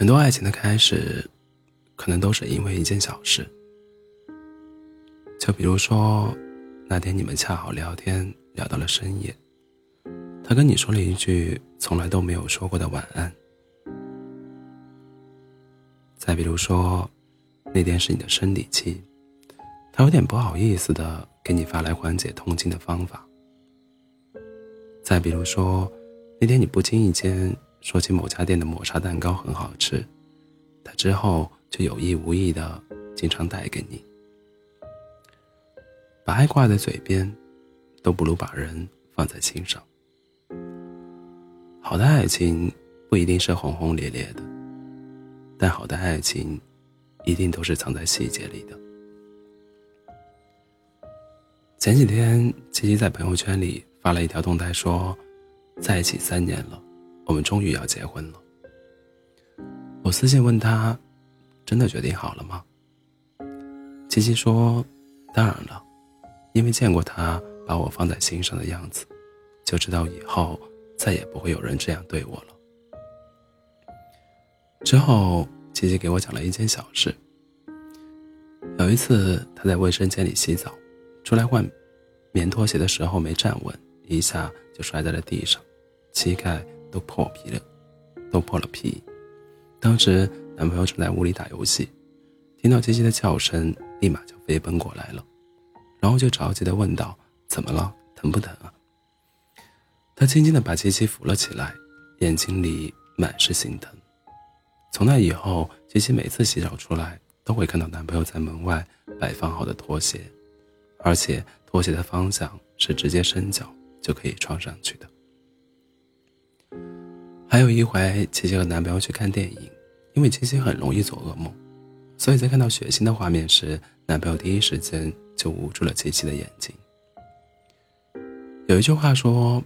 很多爱情的开始，可能都是因为一件小事。就比如说，那天你们恰好聊天聊到了深夜，他跟你说了一句从来都没有说过的晚安。再比如说，那天是你的生理期，他有点不好意思的给你发来缓解痛经的方法。再比如说，那天你不经意间。说起某家店的抹茶蛋糕很好吃，他之后就有意无意的经常带给你。把爱挂在嘴边，都不如把人放在心上。好的爱情不一定是轰轰烈烈的，但好的爱情一定都是藏在细节里的。前几天，七七在朋友圈里发了一条动态，说在一起三年了。我们终于要结婚了。我私信问他：“真的决定好了吗？”七七说：“当然了，因为见过他把我放在心上的样子，就知道以后再也不会有人这样对我了。”之后，七七给我讲了一件小事。有一次，他在卫生间里洗澡，出来换棉拖鞋的时候没站稳，一下就摔在了地上，膝盖。都破皮了，都破了皮。当时男朋友正在屋里打游戏，听到七七的叫声，立马就飞奔过来了，然后就着急的问道：“怎么了？疼不疼啊？”他轻轻的把七七扶了起来，眼睛里满是心疼。从那以后，七七每次洗澡出来，都会看到男朋友在门外摆放好的拖鞋，而且拖鞋的方向是直接伸脚就可以穿上去的。还有一回，琪琪和男朋友去看电影，因为琪琪很容易做噩梦，所以在看到血腥的画面时，男朋友第一时间就捂住了琪琪的眼睛。有一句话说，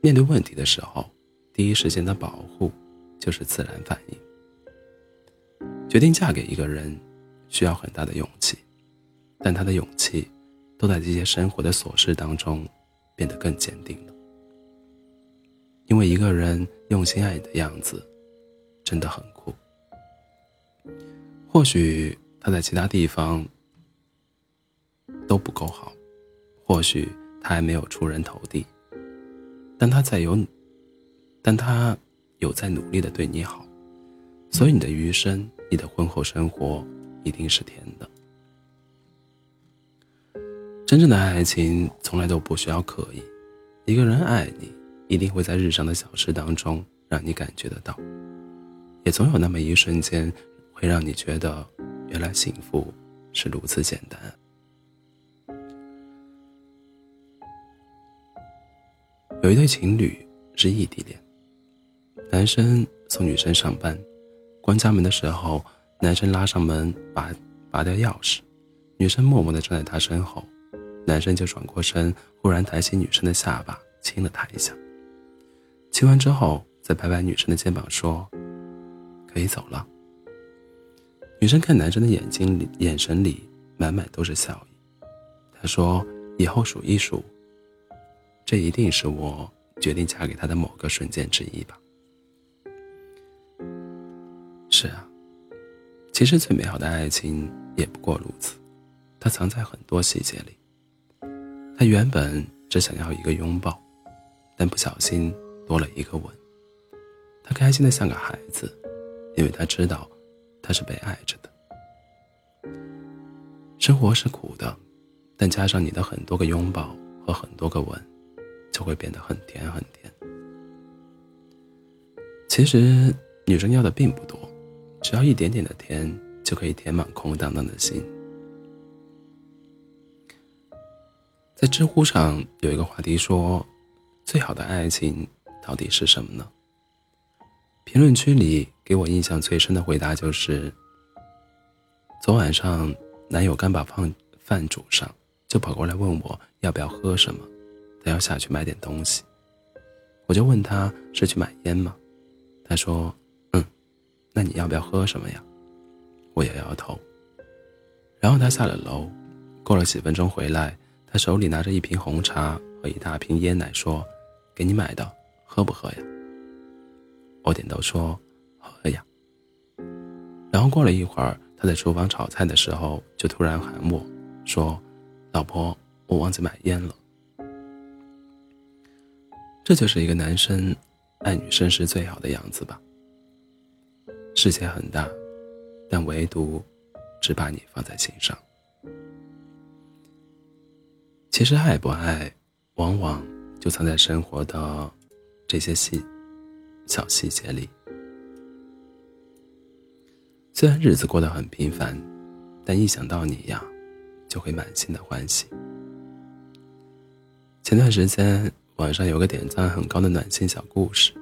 面对问题的时候，第一时间的保护就是自然反应。决定嫁给一个人，需要很大的勇气，但他的勇气，都在这些生活的琐事当中，变得更坚定了。因为一个人用心爱你的样子，真的很酷。或许他在其他地方都不够好，或许他还没有出人头地，但他在有，但他有在努力的对你好，所以你的余生，你的婚后生活一定是甜的。真正的爱情从来都不需要刻意，一个人爱你。一定会在日常的小事当中让你感觉得到，也总有那么一瞬间，会让你觉得，原来幸福是如此简单。有一对情侣是异地恋，男生送女生上班，关家门的时候，男生拉上门拔拔掉钥匙，女生默默的站在他身后，男生就转过身，忽然抬起女生的下巴亲了她一下。亲完之后，再拍拍女生的肩膀说：“可以走了。”女生看男生的眼睛里，眼神里满满都是笑意。她说：“以后数一数，这一定是我决定嫁给他的某个瞬间之一吧。”是啊，其实最美好的爱情也不过如此，它藏在很多细节里。他原本只想要一个拥抱，但不小心。多了一个吻，他开心的像个孩子，因为他知道他是被爱着的。生活是苦的，但加上你的很多个拥抱和很多个吻，就会变得很甜很甜。其实女生要的并不多，只要一点点的甜，就可以填满空荡荡的心。在知乎上有一个话题说，最好的爱情。到底是什么呢？评论区里给我印象最深的回答就是：昨晚上男友刚把饭饭煮上，就跑过来问我要不要喝什么，他要下去买点东西。我就问他是去买烟吗？他说：“嗯，那你要不要喝什么呀？”我摇摇头。然后他下了楼，过了几分钟回来，他手里拿着一瓶红茶和一大瓶椰奶，说：“给你买的。”喝不喝呀？我点头说：“喝呀。”然后过了一会儿，他在厨房炒菜的时候，就突然喊我说：“老婆，我忘记买烟了。”这就是一个男生爱女生时最好的样子吧。世界很大，但唯独只把你放在心上。其实爱不爱，往往就藏在生活的这些细小细节里。虽然日子过得很平凡，但一想到你呀，就会满心的欢喜。前段时间。网上有个点赞很高的暖心小故事。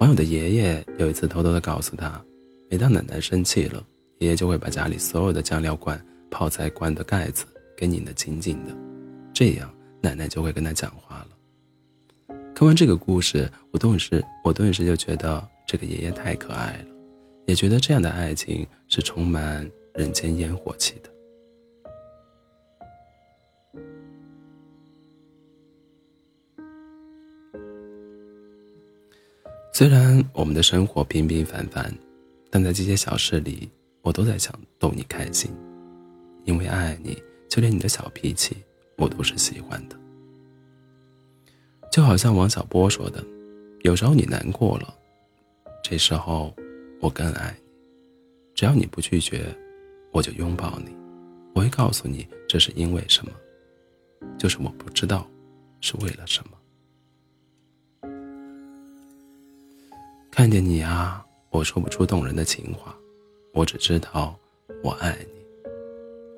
网友的爷爷有一次偷偷的告诉他，每当奶奶生气了，爷爷就会把家里所有的酱料罐、泡菜罐的盖子给拧得紧紧的，这样奶奶就会跟他讲话。听完这个故事，我顿时我顿时就觉得这个爷爷太可爱了，也觉得这样的爱情是充满人间烟火气的。虽然我们的生活平平凡凡，但在这些小事里，我都在想逗你开心。因为爱你，就连你的小脾气，我都是喜欢的。就好像王小波说的：“有时候你难过了，这时候我更爱你。只要你不拒绝，我就拥抱你。我会告诉你这是因为什么，就是我不知道是为了什么。”看见你啊，我说不出动人的情话，我只知道我爱你。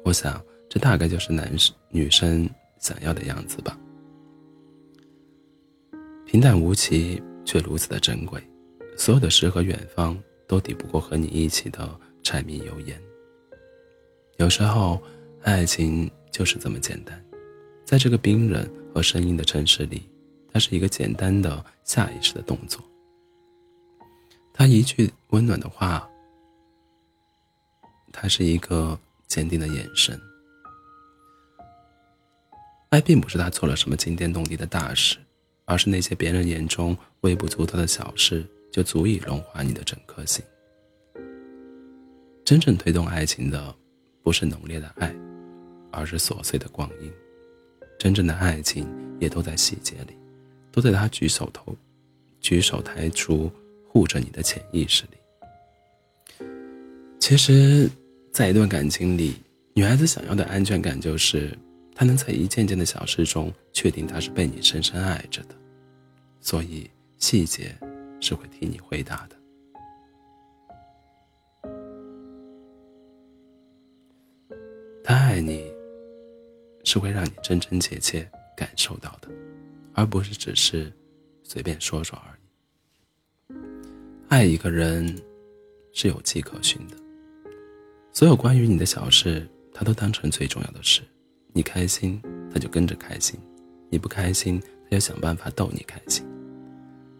我想，这大概就是男生女生想要的样子吧。平淡无奇，却如此的珍贵。所有的诗和远方，都抵不过和你一起的柴米油盐。有时候，爱情就是这么简单。在这个冰冷和生硬的城市里，它是一个简单的下意识的动作。他一句温暖的话，他是一个坚定的眼神。爱并不是他做了什么惊天动地的大事，而是那些别人眼中微不足道的小事，就足以融化你的整颗心。真正推动爱情的，不是浓烈的爱，而是琐碎的光阴。真正的爱情也都在细节里，都在他举手投，举手抬出。护着你的潜意识里。其实，在一段感情里，女孩子想要的安全感就是，他能在一件件的小事中确定他是被你深深爱着的，所以细节是会替你回答的。他爱你，是会让你真真切切感受到的，而不是只是随便说说而已。爱一个人是有迹可循的，所有关于你的小事，他都当成最重要的事。你开心，他就跟着开心；你不开心，他就想办法逗你开心。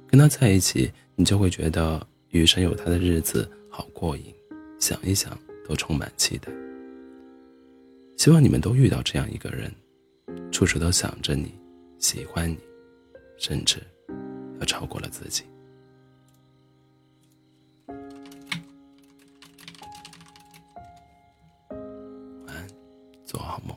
跟他在一起，你就会觉得余生有他的日子好过瘾，想一想都充满期待。希望你们都遇到这样一个人，处处都想着你，喜欢你，甚至要超过了自己。晚安做好梦。